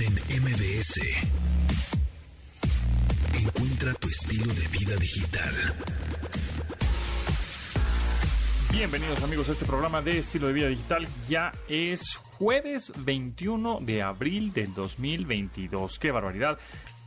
en MBS. Encuentra tu estilo de vida digital. Bienvenidos amigos a este programa de estilo de vida digital. Ya es jueves 21 de abril del 2022. ¡Qué barbaridad!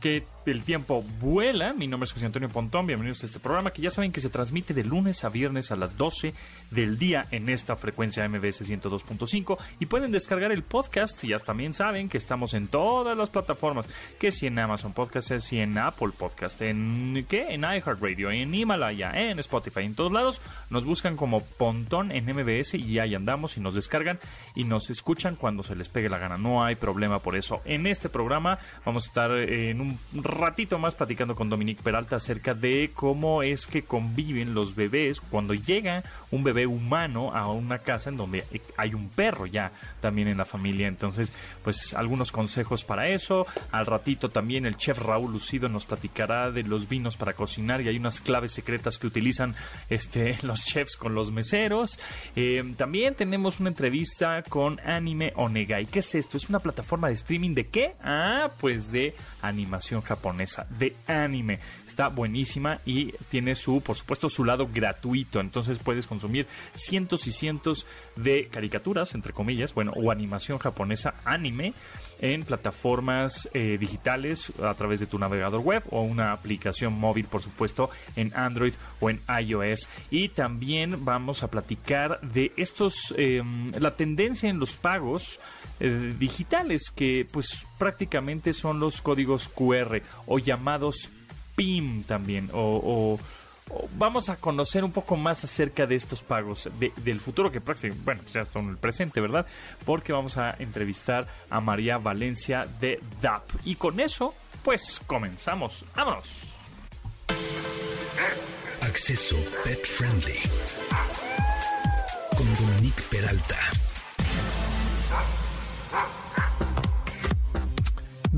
que el tiempo vuela. Mi nombre es José Antonio Pontón. Bienvenidos a este programa que ya saben que se transmite de lunes a viernes a las 12 del día en esta frecuencia MBS 102.5 y pueden descargar el podcast. Ya también saben que estamos en todas las plataformas, que si en Amazon Podcast, si en Apple Podcast, en ¿qué? En iHeartRadio, en Himalaya, en Spotify, en todos lados. Nos buscan como Pontón en MBS y ahí andamos y nos descargan y nos escuchan cuando se les pegue la gana. No hay problema por eso. En este programa vamos a estar en un ratito más platicando con Dominique Peralta acerca de cómo es que conviven los bebés cuando llega un bebé humano a una casa en donde hay un perro ya también en la familia. Entonces, pues algunos consejos para eso. Al ratito también el chef Raúl Lucido nos platicará de los vinos para cocinar y hay unas claves secretas que utilizan este, los chefs con los meseros. Eh, también tenemos una entrevista con Anime Onegai. ¿Qué es esto? Es una plataforma de streaming de qué? Ah, pues de animación japonesa de anime. Está buenísima y tiene su, por supuesto, su lado gratuito. Entonces puedes consumir cientos y cientos de caricaturas, entre comillas, bueno, o animación japonesa anime en plataformas eh, digitales a través de tu navegador web o una aplicación móvil, por supuesto, en Android o en iOS. Y también vamos a platicar de estos, em, la tendencia en los pagos eh, digitales, que pues prácticamente son los códigos QR o llamados PIM también, o, vamos a conocer un poco más acerca de estos pagos del futuro que bueno, ya son el presente, ¿verdad? Porque vamos a entrevistar a María Valencia de DAP. Y con eso, pues comenzamos. ¡Vámonos! Acceso Pet Friendly con Dominique Peralta.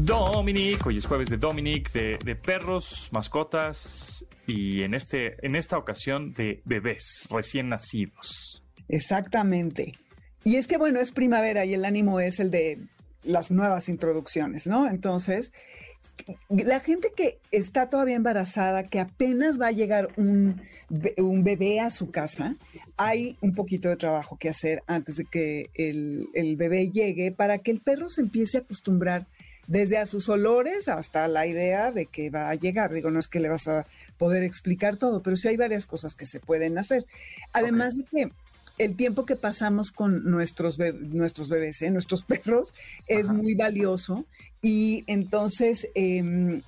Dominic, hoy es jueves de Dominic, de, perros, mascotas y en, este, en esta ocasión de bebés recién nacidos. Exactamente. Y es que bueno, es primavera y el ánimo es el de las nuevas introducciones, ¿no? Entonces, la gente que está todavía embarazada, que apenas va a llegar un, un, bebé a su casa, hay un poquito de trabajo que hacer antes de que el, el bebé llegue para que el perro se empiece a acostumbrar desde a sus olores hasta la idea de que va a llegar. Digo, no es que le vas a poder explicar todo, pero sí hay varias cosas que se pueden hacer. Además de que el tiempo que pasamos con nuestros, nuestros bebés, ¿eh? nuestros perros, es muy valioso y entonces em,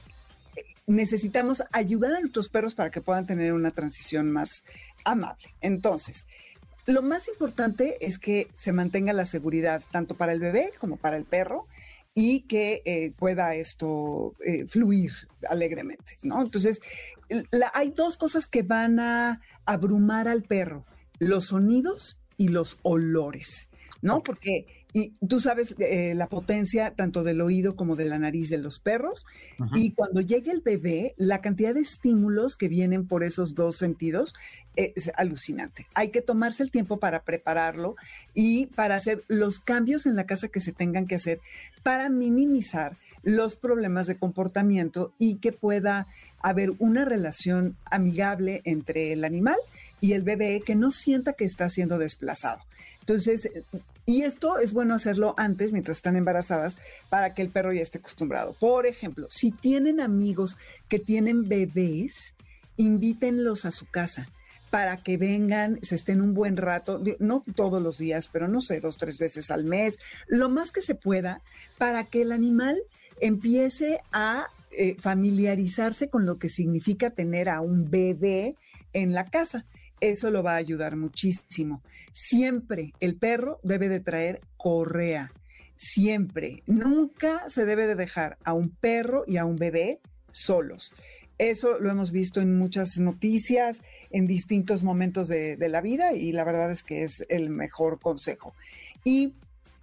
necesitamos ayudar a nuestros perros para que puedan tener una transición más amable. Entonces, lo más importante es que se mantenga la seguridad tanto para el bebé como para el perro y que eh, pueda esto eh, fluir alegremente, ¿no? Entonces, hay dos cosas que van a abrumar al perro, los sonidos y los olores, ¿no? Porque y tú sabes eh, la potencia tanto del oído como de la nariz de los perros. Y cuando llegue el bebé, la cantidad de estímulos que vienen por esos dos sentidos es alucinante. Hay que tomarse el tiempo para prepararlo y para hacer los cambios en la casa que se tengan que hacer para minimizar los problemas de comportamiento y que pueda haber una relación amigable entre el animal y el bebé que no sienta que está siendo desplazado. Entonces, y esto es bueno hacerlo antes, mientras están embarazadas, para que el perro ya esté acostumbrado. Por ejemplo, si tienen amigos que tienen bebés, invítenlos a su casa para que vengan, se estén un buen rato, no todos los días, pero no sé, dos, tres veces al mes, lo más que se pueda, para que el animal empiece a eh, familiarizarse con lo que significa tener a un bebé en la casa. Eso lo va a ayudar muchísimo. Siempre el perro debe de traer correa. Siempre. Nunca se debe de dejar a un perro y a un bebé solos. Eso lo hemos visto en muchas noticias, en distintos momentos de, la vida y la verdad es que es el mejor consejo. Y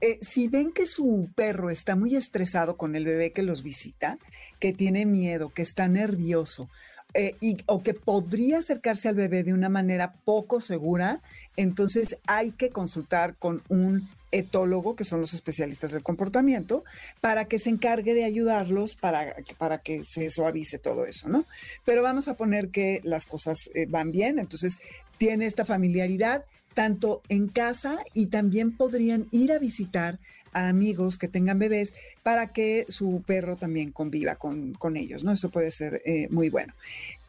eh, si ven que su perro está muy estresado con el bebé que los visita, que tiene miedo, que está nervioso, eh, y, o que podría acercarse al bebé de una manera poco segura, entonces hay que consultar con un etólogo, que son los especialistas del comportamiento, para que se encargue de ayudarlos para, para que se suavice todo eso, ¿no? Pero vamos a poner que las cosas eh, van bien, entonces tiene esta familiaridad tanto en casa y también podrían ir a visitar a amigos que tengan bebés para que su perro también conviva con, ellos, ¿no? Eso puede ser eh, muy bueno.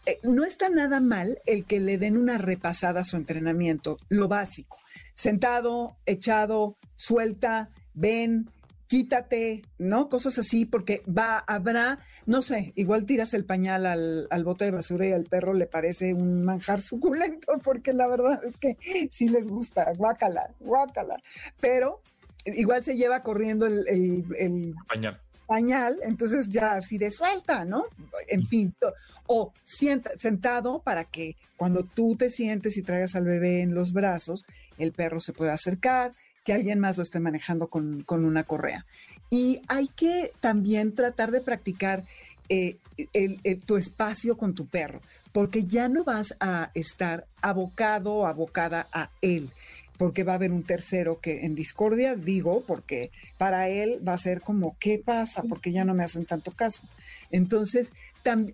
Eh, no está nada mal el que le den una repasada a su entrenamiento, lo básico. Sentado, echado, suelta, ven, quítate, ¿no? Cosas así, porque va, habrá, no sé, igual tiras el pañal al, al, bote de basura y al perro le parece un manjar suculento, porque la verdad es que sí les gusta, guácala, guácala. Pero igual se lleva corriendo el, pañal. pañal, entonces ya así de suelta, ¿no? En fin, o sienta, sentado para que cuando tú te sientes y traigas al bebé en los brazos, el perro se pueda acercar, que alguien más lo esté manejando con, una correa. Y hay que también tratar de practicar eh, tu espacio con tu perro, porque ya no vas a estar abocado o abocada a él porque va a haber un tercero que en discordia, digo, porque para él va a ser como, ¿qué pasa? Porque ya no me hacen tanto caso. Entonces,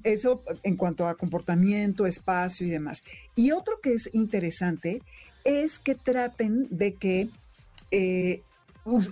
eso en cuanto a comportamiento, espacio y demás. Y otro que es interesante es que traten de que eh,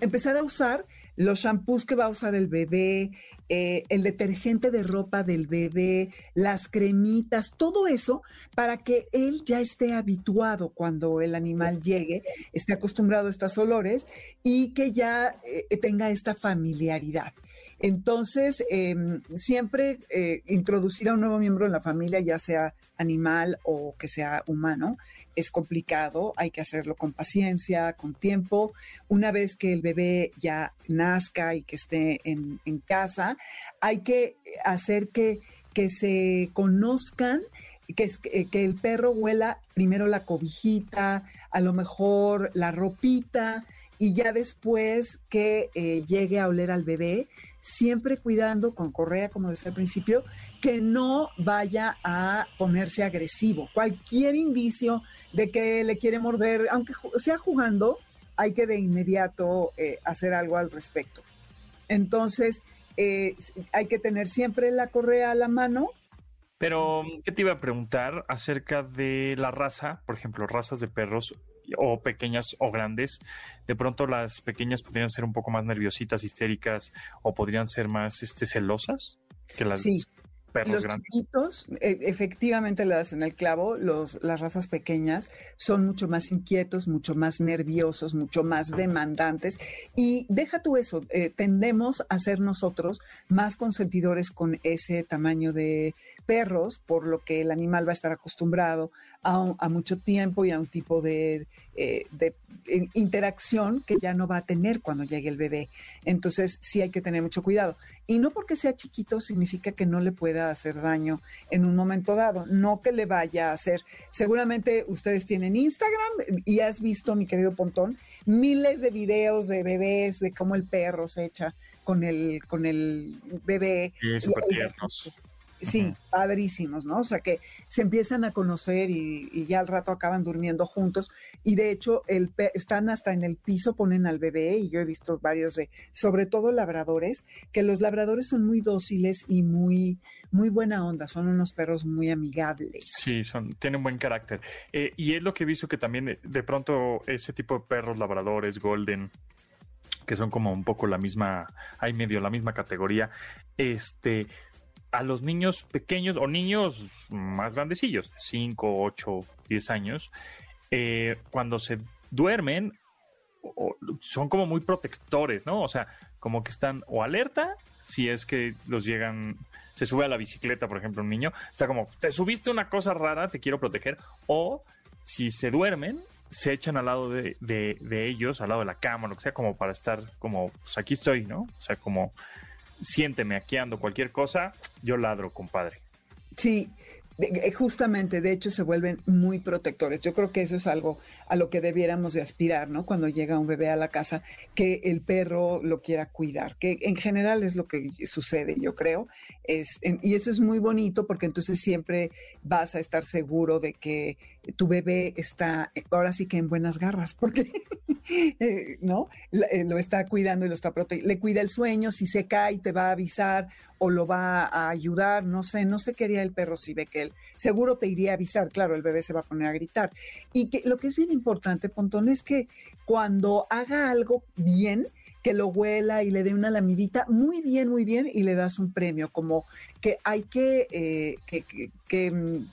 empezar a usar los shampoos que va a usar el bebé, eh, el detergente de ropa del bebé, las cremitas, todo eso para que él ya esté habituado cuando el animal llegue, esté acostumbrado a estos olores y que ya eh, tenga esta familiaridad. Entonces, em, siempre eh, introducir a un nuevo miembro en la familia, ya sea animal o que sea humano, es complicado, hay que hacerlo con paciencia, con tiempo. Una vez que el bebé ya nazca y que esté en, casa, hay que hacer que, que se conozcan que, que, el perro huela primero la cobijita, a lo mejor la ropita, y ya después que eh, llegue a oler al bebé, siempre cuidando con correa, como decía al principio, que no vaya a ponerse agresivo. Cualquier indicio de que le quiere morder, aunque sea jugando, hay que de inmediato eh, hacer algo al respecto. Entonces, eh, hay que tener siempre la correa a la mano. Pero, ¿qué te iba a preguntar acerca de la raza? Por ejemplo, razas de perros o pequeñas o grandes. De pronto las pequeñas podrían ser un poco más nerviositas, histéricas o podrían ser más este, celosas que las los chiquitos, e, efectivamente le das en el clavo, los, las razas pequeñas son mucho más inquietos, mucho más nerviosos, mucho más demandantes. Y deja tú eso, eh, tendemos a ser nosotros más consentidores con ese tamaño de perros, por lo que el animal va a estar acostumbrado a, mucho tiempo y a un tipo de, eh, de interacción que ya no va a tener cuando llegue el bebé. Entonces sí hay que tener mucho cuidado. Y no porque sea chiquito significa que no le pueda hacer daño en un momento dado, no que le vaya a hacer. Seguramente ustedes tienen Instagram y has visto, mi querido Pontón, miles de videos de bebés, de cómo el perro se echa con el, con el bebé. Sí, súper tiernos. Sí, padrísimos, ¿no? O sea que se empiezan a conocer y, ya al rato acaban durmiendo juntos. Y de hecho, el están hasta en el piso, ponen al bebé, y yo he visto varios de, sobre todo labradores, que los labradores son muy dóciles y muy, muy buena onda, son unos perros muy amigables. Sí, son, tienen buen carácter. Eh, y es lo que he visto que también eh, de pronto ese tipo de perros, labradores, golden, que son como un poco la misma, hay medio la misma categoría, este a los niños pequeños o niños más grandecillos, 5, 8, 10 años, eh, cuando se duermen, son como muy protectores, ¿no? O sea, como que están o alerta si es que los llegan, se sube a la bicicleta, por ejemplo, un niño, está como, te subiste una cosa rara, te quiero proteger, o si se duermen, se echan al lado de, de ellos, al lado de la cama, lo que sea, como para estar como, pues aquí estoy, ¿no? O sea, como siénteme aquí ando cualquier cosa, yo ladro, compadre. Sí, eh, justamente, de hecho, se vuelven muy protectores. Yo creo que eso es algo a lo que debiéramos de aspirar, ¿no? Cuando llega un bebé a la casa, que el perro lo quiera cuidar, que en general es lo que sucede, yo creo. Es, y eso es muy bonito porque entonces siempre vas a estar seguro de que tu bebé está ahora sí que en buenas garras, porque eh, ¿no? Eh, lo está cuidando y lo está protegiendo. Le cuida el sueño, si se cae te va a avisar o lo va a ayudar, no sé, no sé qué haría el perro si ve que él, seguro te iría a avisar, claro, el bebé se va a poner a gritar. Y que lo que es bien importante, Pontón, es que cuando haga algo bien, que lo huela y le dé una lamidita, muy bien, muy bien, y le das un premio, como que hay que, eh, que, que mm,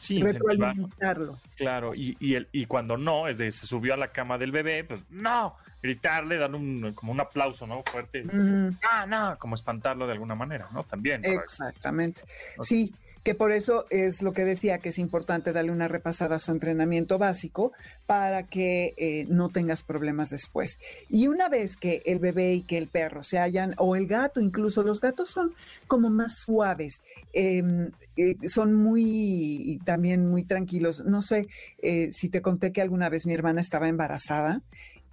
Sí, retroalimentarlo. Claro, y, y, el, y cuando no, es de se subió a la cama del bebé, pues no, gritarle, dar un, como un aplauso, ¿no? Fuerte. Ah, no, como espantarlo de alguna manera, ¿no? También. Exactamente. Sí, que por eso es lo que decía que es importante darle una repasada a su entrenamiento básico para que eh, no tengas problemas después. Y una vez que el bebé y que el perro se hayan, o el gato incluso, los gatos son como más suaves, em, eh, son muy, también muy tranquilos. No sé eh, si te conté que alguna vez mi hermana estaba embarazada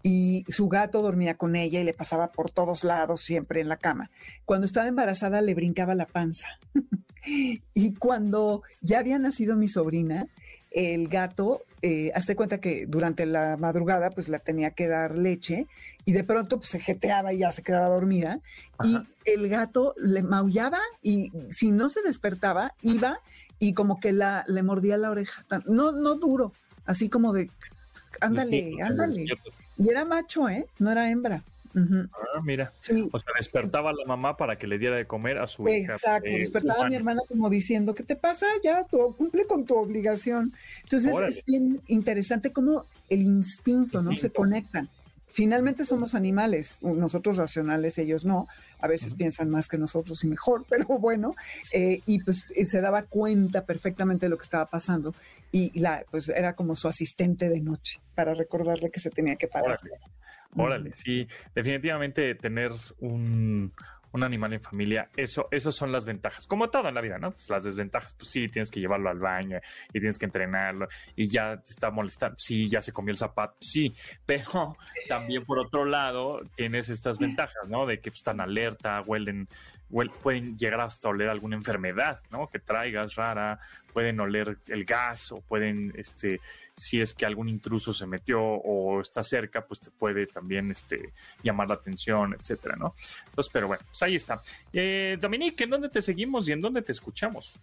y su gato dormía con ella y le pasaba por todos lados siempre en la cama. Cuando estaba embarazada le brincaba la panza. y cuando ya había nacido mi sobrina, el gato, eh, hazte cuenta que durante la madrugada pues la tenía que dar leche y de pronto pues, se jeteaba y ya se quedaba dormida y el gato le maullaba y si no se despertaba iba y como que la, le mordía la oreja, no, no duro, así como de, ándale, ándale. Y era macho, ¿eh? No era hembra. Ah, mira. O sea, despertaba a la mamá para que le diera de comer a su hija. Exacto, eh, despertaba a mi hermana como diciendo, ¿qué te pasa? Ya, tú, cumple con tu obligación. Entonces es bien interesante cómo el instinto, ¿no? Se conectan. Finalmente somos animales, nosotros racionales, ellos no, a veces piensan más que nosotros y mejor, pero bueno, eh, y pues eh, se daba cuenta perfectamente de lo que estaba pasando y la, pues era como su asistente de noche para recordarle que se tenía que parar. Órale, sí, definitivamente tener un, un animal en familia, eso, esas son las ventajas. Como todo en la vida, ¿no? Pues las desventajas, pues sí, tienes que llevarlo al baño y tienes que entrenarlo y ya te está molestando, sí, ya se comió el zapato, sí, pero también por otro lado tienes estas ventajas, ¿no? De que pues, están alerta, huelen, pueden llegar hasta oler alguna enfermedad, ¿no? Que traigas rara, pueden oler el gas o pueden, este, si es que algún intruso se metió o está cerca, pues te puede también, este, llamar la atención, etcétera, ¿no? Entonces, pero bueno, pues ahí está. Eh, Dominique, ¿en dónde te seguimos y en dónde te escuchamos?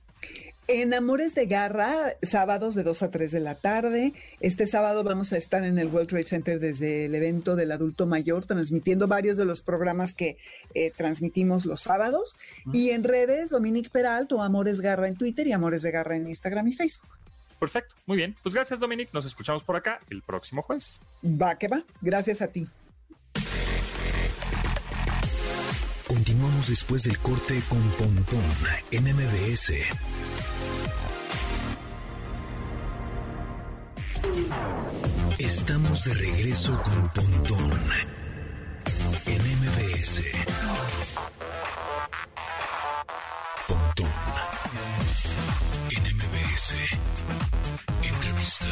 En Amores de Garra, sábados de 2 a 3 de la tarde. Este sábado vamos a estar en el World Trade Center desde el evento del adulto mayor, transmitiendo varios de los programas que eh, transmitimos los sábados. Y en redes, Dominique Peralto, Amores Garra en Twitter y Amores de Garra en Instagram y Facebook. Perfecto, muy bien. Pues gracias, Dominique. Nos escuchamos por acá el próximo jueves. Va que va. Gracias a ti. Continuamos después del corte con Pontón en MBS. Estamos de regreso con Pontón en MBS. Entrevista.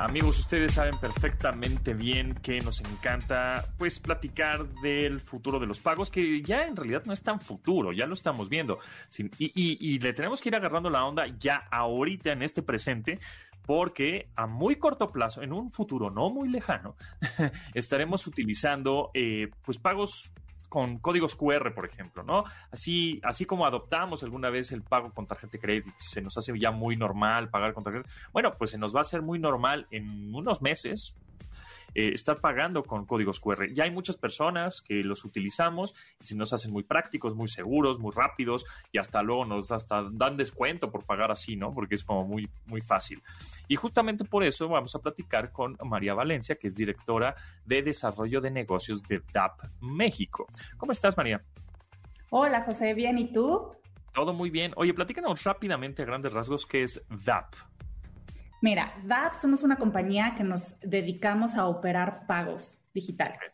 Amigos, ustedes saben perfectamente bien que nos encanta pues platicar del futuro de los pagos, que ya en realidad no es tan futuro, ya lo estamos viendo. y, le tenemos que ir agarrando la onda ya ahorita en este presente, porque a muy corto plazo, en un futuro no muy lejano, estaremos utilizando eh, pues pagos con códigos QR, por ejemplo, ¿no? Así, así como adoptamos alguna vez el pago con tarjeta de crédito, se nos hace ya muy normal pagar con tarjeta. Bueno, pues se nos va a hacer muy normal en unos meses, eh, estar pagando con códigos QR. Ya hay muchas personas que los utilizamos y se nos hacen muy prácticos, muy seguros, muy rápidos y hasta luego nos hasta dan descuento por pagar así, ¿no? Porque es como muy, muy fácil. Y justamente por eso vamos a platicar con María Valencia, que es directora de Desarrollo de Negocios de DAP México. ¿Cómo estás, María? Hola, José, bien, ¿y tú? Todo muy bien. Oye, platícanos rápidamente a grandes rasgos qué es DAP. Mira, DAP somos una compañía que nos dedicamos a operar pagos digitales.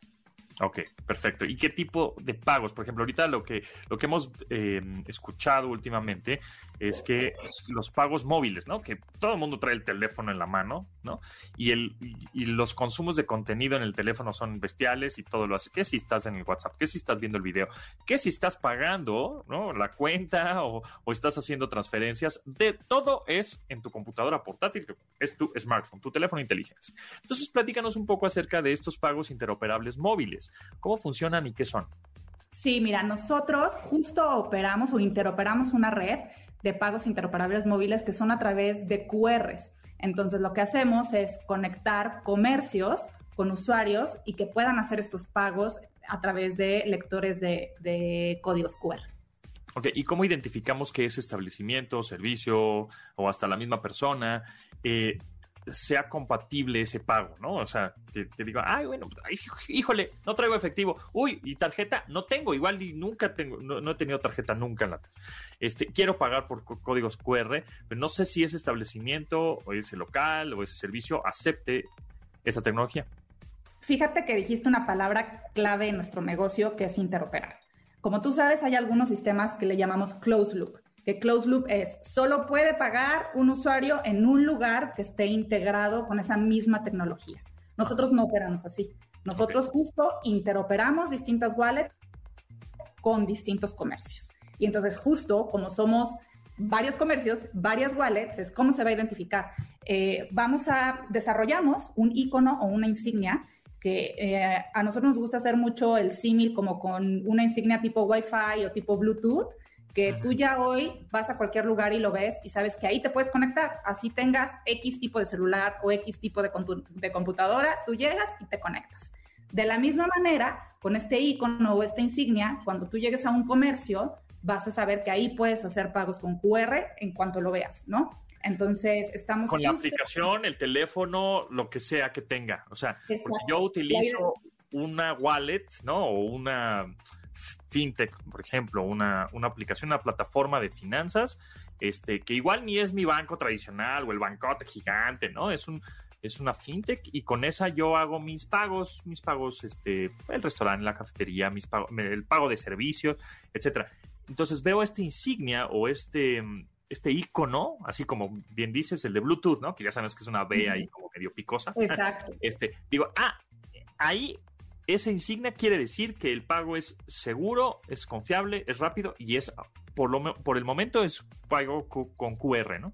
Ok, perfecto. ¿Y qué tipo de pagos? Por ejemplo, ahorita lo que, lo que hemos eh, escuchado últimamente es que los pagos móviles, ¿no? Que todo el mundo trae el teléfono en la mano, ¿no? Y, el, y los consumos de contenido en el teléfono son bestiales y todo lo hace. ¿Qué si estás en el WhatsApp? ¿Qué si estás viendo el video? ¿Qué si estás pagando, ¿no? La cuenta o, o estás haciendo transferencias? De todo es en tu computadora portátil, que es tu smartphone, tu teléfono inteligente. Entonces, platícanos un poco acerca de estos pagos interoperables móviles. ¿Cómo funcionan y qué son? Sí, mira, nosotros justo operamos o interoperamos una red de pagos interoperables móviles que son a través de QRs. Entonces, lo que hacemos es conectar comercios con usuarios y que puedan hacer estos pagos a través de lectores de, códigos QR. Ok, ¿y cómo identificamos que ese establecimiento, servicio o hasta la misma persona eh, sea compatible ese pago, ¿no? O sea, que te diga, ay, bueno, híjole, no traigo efectivo, uy, y tarjeta no tengo, igual y nunca tengo, no, he tenido tarjeta nunca en la este, quiero pagar por códigos QR, pero no sé si ese establecimiento o ese local o ese servicio acepte esa tecnología. Fíjate que dijiste una palabra clave en nuestro negocio que es interoperar. Como tú sabes, hay algunos sistemas que le llamamos closed loop que closed loop es, solo puede pagar un usuario en un lugar que esté integrado con esa misma tecnología. Nosotros no operamos así. Nosotros justo interoperamos distintas wallets con distintos comercios. Y entonces justo como somos varios comercios, varias wallets, es cómo se va a identificar. Eh, vamos a, desarrollamos un icono o una insignia que eh, a nosotros nos gusta hacer mucho el símil como con una insignia tipo Wi-Fi o tipo Bluetooth, que tú ya hoy vas a cualquier lugar y lo ves y sabes que ahí te puedes conectar. Así tengas X tipo de celular o X tipo de, de computadora, tú llegas y te conectas. De la misma manera, con este icono o esta insignia, cuando tú llegues a un comercio, vas a saber que ahí puedes hacer pagos con QR en cuanto lo veas, ¿no? Entonces, estamos... Con la aplicación, el teléfono, lo que sea que tenga. O sea, yo utilizo una wallet, ¿no? O una fintech, por ejemplo, una, aplicación, una plataforma de finanzas, este, que igual ni es mi banco tradicional o el bancote gigante, ¿no? Es un es una fintech y con esa yo hago mis pagos, mis pagos, este, el restaurante, la cafetería, mis pagos, el pago de servicios, etcétera. Entonces veo esta insignia o este, este icono, así como bien dices, el de Bluetooth, ¿no? Que ya sabes que es una B ahí como medio picosa. Exacto. Este, digo, ah, ahí esa insignia quiere decir que el pago es seguro, es confiable, es rápido y es, por, lo, por el momento, es pago con QR, ¿no?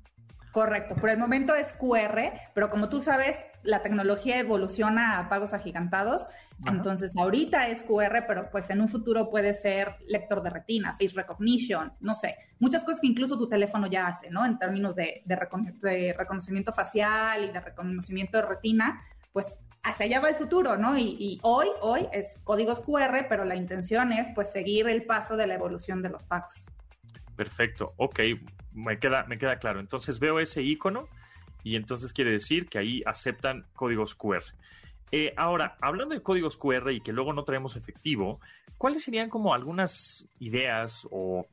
Correcto, por el momento es QR, pero como tú sabes, la tecnología evoluciona a pagos agigantados, entonces ahorita es QR, pero pues en un futuro puede ser lector de retina, face recognition, no sé, muchas cosas que incluso tu teléfono ya hace, ¿no? En términos de, de reconocimiento facial y de reconocimiento de retina, pues hacia allá va el futuro, ¿no? Y, hoy, hoy es códigos QR, pero la intención es pues seguir el paso de la evolución de los pagos. Perfecto, ok, me queda, me queda claro. Entonces veo ese icono y entonces quiere decir que ahí aceptan códigos QR. Eh, ahora, hablando de códigos QR y que luego no traemos efectivo, ¿cuáles serían como algunas ideas o,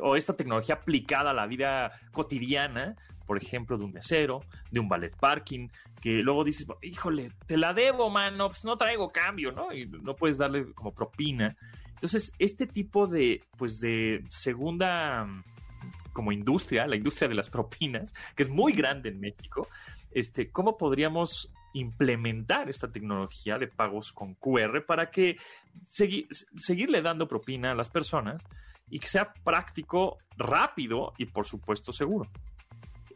o esta tecnología aplicada a la vida cotidiana por ejemplo, de un mesero, de un ballet parking, que luego dices, híjole, te la debo, mano, pues no traigo cambio, ¿no? Y no puedes darle como propina. Entonces, este tipo de, pues de segunda como industria, la industria de las propinas, que es muy grande en México, este, ¿cómo podríamos implementar esta tecnología de pagos con QR para que seguirle dando propina a las personas y que sea práctico, rápido y por supuesto seguro?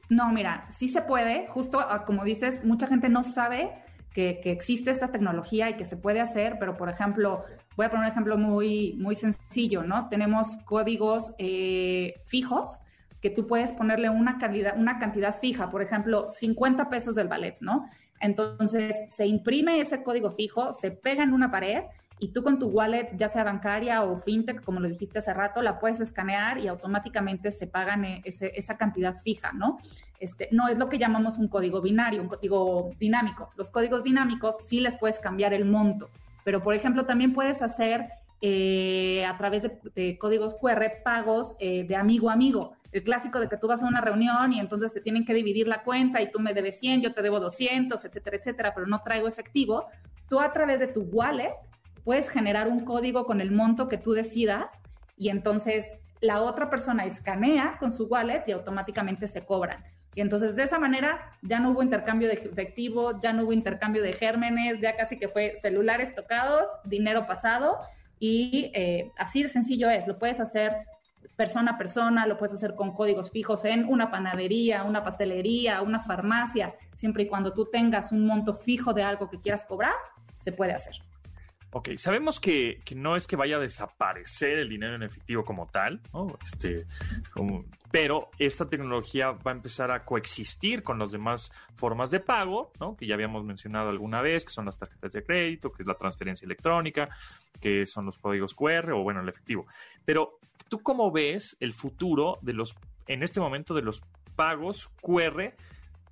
No, mira, sí se puede, justo ah, como dices, mucha gente no sabe que, existe esta tecnología y que se puede hacer, pero por ejemplo, voy a poner un ejemplo muy, muy sencillo, ¿no? Tenemos códigos eh, fijos que tú puedes ponerle una, calidad, una cantidad fija, por ejemplo, 50 pesos del ballet, ¿no? Entonces se imprime ese código fijo, se pega en una pared y tú con tu wallet, ya sea bancaria o fintech, como lo dijiste hace rato, la puedes escanear y automáticamente se pagan eh, esa cantidad fija, ¿no? Este, no es lo que llamamos un código binario, un código dinámico. Los códigos dinámicos sí les puedes cambiar el monto, pero por ejemplo también puedes hacer eh, a través de, códigos QR pagos eh, de amigo a amigo. El clásico de que tú vas a una reunión y entonces te tienen que dividir la cuenta y tú me debes 100, yo te debo 200, etcétera, etcétera, pero no traigo efectivo. Tú a través de tu wallet puedes generar un código con el monto que tú decidas y entonces la otra persona escanea con su wallet y automáticamente se cobran. Y entonces de esa manera ya no hubo intercambio de efectivo, ya no hubo intercambio de gérmenes, ya casi que fue celulares tocados, dinero pasado y eh, así de sencillo es, lo puedes hacer persona a persona, lo puedes hacer con códigos fijos en una panadería, una pastelería, una farmacia, siempre y cuando tú tengas un monto fijo de algo que quieras cobrar, se puede hacer. Ok, sabemos que, no es que vaya a desaparecer el dinero en efectivo como tal, este, pero esta tecnología va a empezar a coexistir con las demás formas de pago, ¿no? que ya habíamos mencionado alguna vez, que son las tarjetas de crédito, que es la transferencia electrónica, que son los códigos QR o bueno, el efectivo. Pero, ¿tú cómo ves el futuro de los, en este momento, de los pagos QR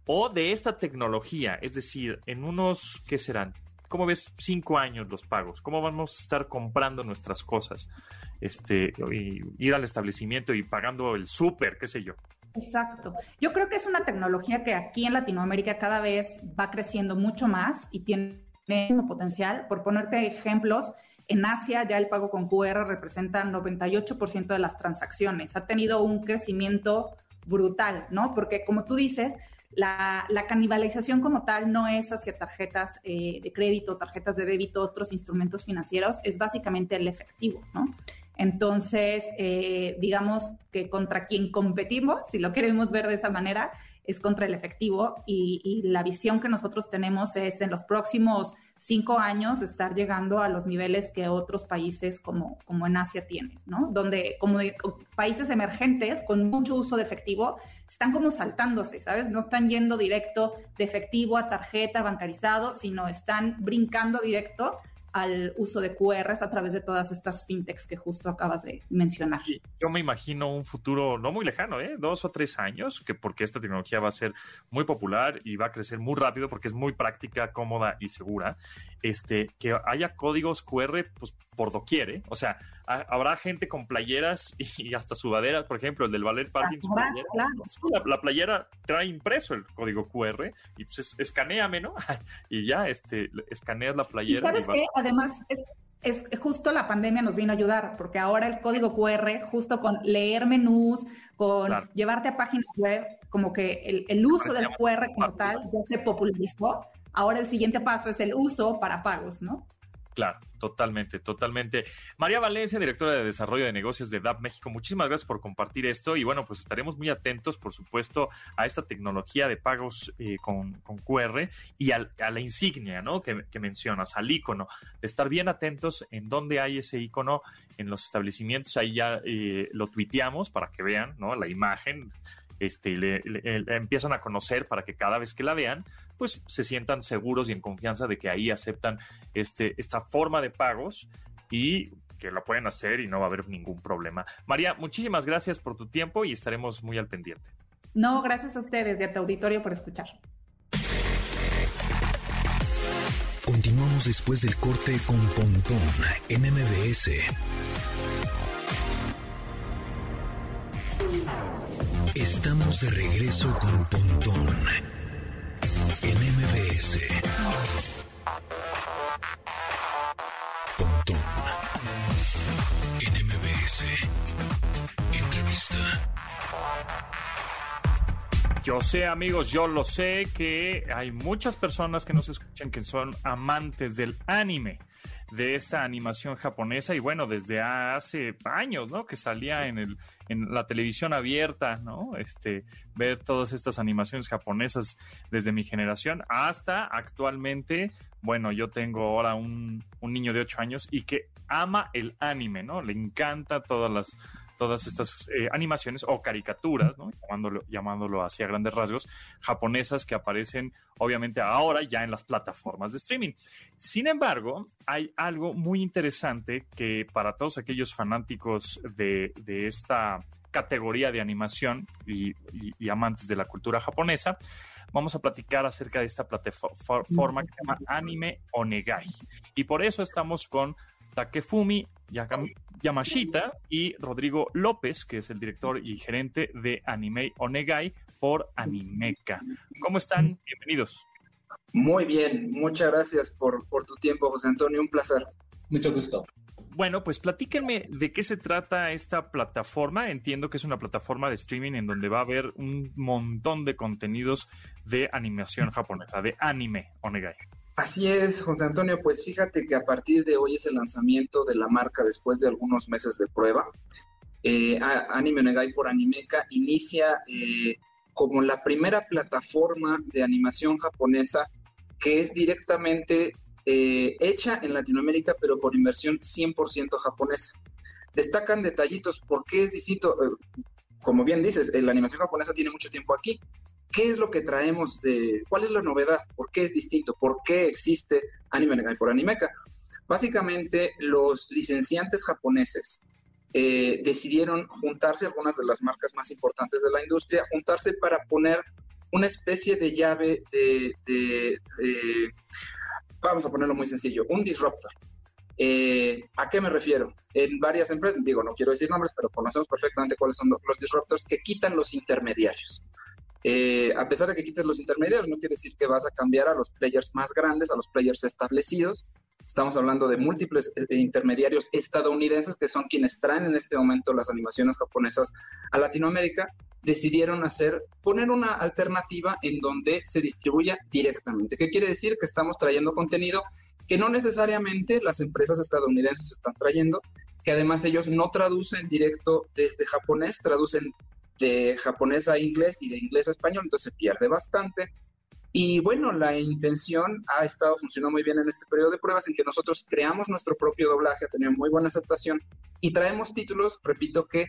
o de esta tecnología? Es decir, en unos, ¿qué serán? ¿Cómo ves cinco años los pagos? ¿Cómo vamos a estar comprando nuestras cosas? Este, ir al establecimiento y pagando el súper, qué sé yo. Exacto. Yo creo que es una tecnología que aquí en Latinoamérica cada vez va creciendo mucho más y tiene potencial. Por ponerte ejemplos, en Asia ya el pago con QR representa 98% de las transacciones. Ha tenido un crecimiento brutal, ¿no? Porque como tú dices, la, canibalización como tal no es hacia tarjetas eh, de crédito, tarjetas de débito, otros instrumentos financieros, es básicamente el efectivo, ¿no? Entonces, eh, digamos que contra quien competimos, si lo queremos ver de esa manera, es contra el efectivo y, la visión que nosotros tenemos es en los próximos cinco años estar llegando a los niveles que otros países como, como en Asia tienen, ¿no? Donde como países emergentes con mucho uso de efectivo están como saltándose, ¿sabes? No están yendo directo de efectivo a tarjeta bancarizado, sino están brincando directo al uso de QRs a través de todas estas fintechs que justo acabas de mencionar. Yo me imagino un futuro no muy lejano, ¿eh? dos o tres años, que porque esta tecnología va a ser muy popular y va a crecer muy rápido porque es muy práctica, cómoda y segura. Este, que haya códigos QR pues, por doquier, ¿eh? O sea, habrá gente con playeras y, hasta sudaderas, por ejemplo, el del Ballet Parking. la, playera trae impreso el código QR y pues escaneame, ¿no? y ya, este, escaneas la playera. ¿Y sabes qué? Además, es, es justo la pandemia nos vino a ayudar, porque ahora el código QR, justo con leer menús, con llevarte a páginas web, como que el, el uso del QR como tal ya se popularizó. Ahora el siguiente paso es el uso para pagos, ¿no? Claro, totalmente, totalmente. María Valencia, directora de Desarrollo de Negocios de DAP México, muchísimas gracias por compartir esto y bueno, pues estaremos muy atentos, por supuesto, a esta tecnología de pagos eh, con, QR y a la insignia, ¿no? Que, mencionas, al icono, estar bien atentos en dónde hay ese icono en los establecimientos, ahí ya eh, lo tuiteamos para que vean, ¿no? La imagen, este, le, empiezan a conocer para que cada vez que la vean, pues se sientan seguros y en confianza de que ahí aceptan este, esta forma de pagos y que lo pueden hacer y no va a haber ningún problema. María, muchísimas gracias por tu tiempo y estaremos muy al pendiente. No, gracias a ustedes y a tu auditorio por escuchar. Continuamos después del corte con Pontón en MBS. Estamos de regreso con Pontón en MBS. Pontón en MBS. Entrevista. Yo sé, amigos, yo lo sé que hay muchas personas que nos escuchan que son amantes del anime de esta animación japonesa y bueno, desde hace años, ¿no? Que salía en, el, en la televisión abierta, ¿no? Este, ver todas estas animaciones japonesas desde mi generación hasta actualmente, bueno, yo tengo ahora un, un niño de 8 años y que ama el anime, ¿no? Le encanta todas las todas estas eh, animaciones o caricaturas, ¿no? llamándolo, llamándolo así a grandes rasgos, japonesas que aparecen obviamente ahora ya en las plataformas de streaming. Sin embargo, hay algo muy interesante que para todos aquellos fanáticos de, esta categoría de animación y, amantes de la cultura japonesa, vamos a platicar acerca de esta plataforma que se llama Anime Onegai. Y por eso estamos con Takefumi Yamashita y Rodrigo López, que es el director y gerente de Anime Onegai por Animeca. ¿Cómo están? Bienvenidos. Muy bien, muchas gracias por, tu tiempo, José Antonio, un placer. Mucho gusto. Bueno, pues platíquenme de qué se trata esta plataforma. Entiendo que es una plataforma de streaming en donde va a haber un montón de contenidos de animación japonesa, de anime, Onegai. Así es, José Antonio. Pues fíjate que a partir de hoy es el lanzamiento de la marca después de algunos meses de prueba. Eh, Anime Onegai por Animeka inicia eh, como la primera plataforma de animación japonesa que es directamente eh, hecha en Latinoamérica, pero con inversión 100% japonesa. Destacan detallitos, ¿por qué es distinto? Eh, como bien dices, la animación japonesa tiene mucho tiempo aquí. ¿Qué es lo que traemos de, cuál es la novedad? ¿Por qué es distinto? ¿Por qué existe Anime Negai por Animeca? Básicamente, los licenciantes japoneses decidieron juntarse, algunas de las marcas más importantes de la industria, juntarse para poner una especie de llave de vamos a ponerlo muy sencillo, un disruptor. Eh, ¿A qué me refiero? En varias empresas, digo, no quiero decir nombres, pero conocemos perfectamente cuáles son los disruptors que quitan los intermediarios. Eh, a pesar de que quites los intermediarios, no quiere decir que vas a cambiar a los players más grandes, a los players establecidos. Estamos hablando de múltiples eh, intermediarios estadounidenses que son quienes traen en este momento las animaciones japonesas a Latinoamérica decidieron hacer, poner una alternativa en donde se distribuya directamente. ¿Qué quiere decir? Que estamos trayendo contenido que no necesariamente las empresas estadounidenses están trayendo, que además ellos no traducen directo desde japonés, traducen de japonés a inglés y de inglés a español, entonces se pierde bastante. Y bueno, la intención ha estado funcionando muy bien en este periodo de pruebas en que nosotros creamos nuestro propio doblaje, ha tenido muy buena aceptación y traemos títulos, repito, que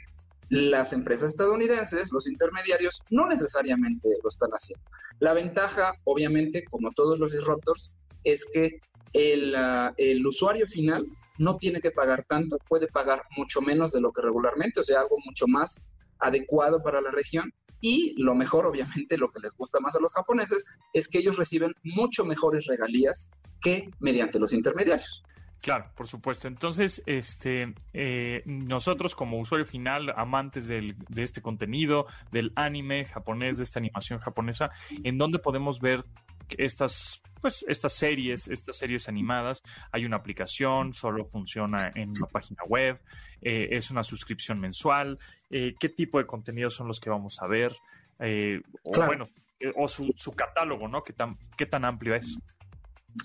las empresas estadounidenses, los intermediarios, no necesariamente lo están haciendo. La ventaja, obviamente, como todos los disruptors, es que el, ah, el, usuario final no tiene que pagar tanto, puede pagar mucho menos de lo que regularmente, o sea, algo mucho más adecuado para la región. Y lo mejor, obviamente, lo que les gusta más a los japoneses, es que ellos reciben mucho mejores regalías que mediante los intermediarios. Claro, por supuesto. Entonces, este, eh, nosotros como usuario final, amantes del, de este contenido, del anime japonés, de esta animación japonesa, ¿en dónde podemos ver estas, pues, estas series, estas series animadas? Hay una aplicación, solo funciona en una página web, eh, es una suscripción mensual. Eh, ¿Qué tipo de contenidos son los que vamos a ver? o bueno, o su, su, catálogo, ¿no? ¿Qué tan, qué tan amplio es?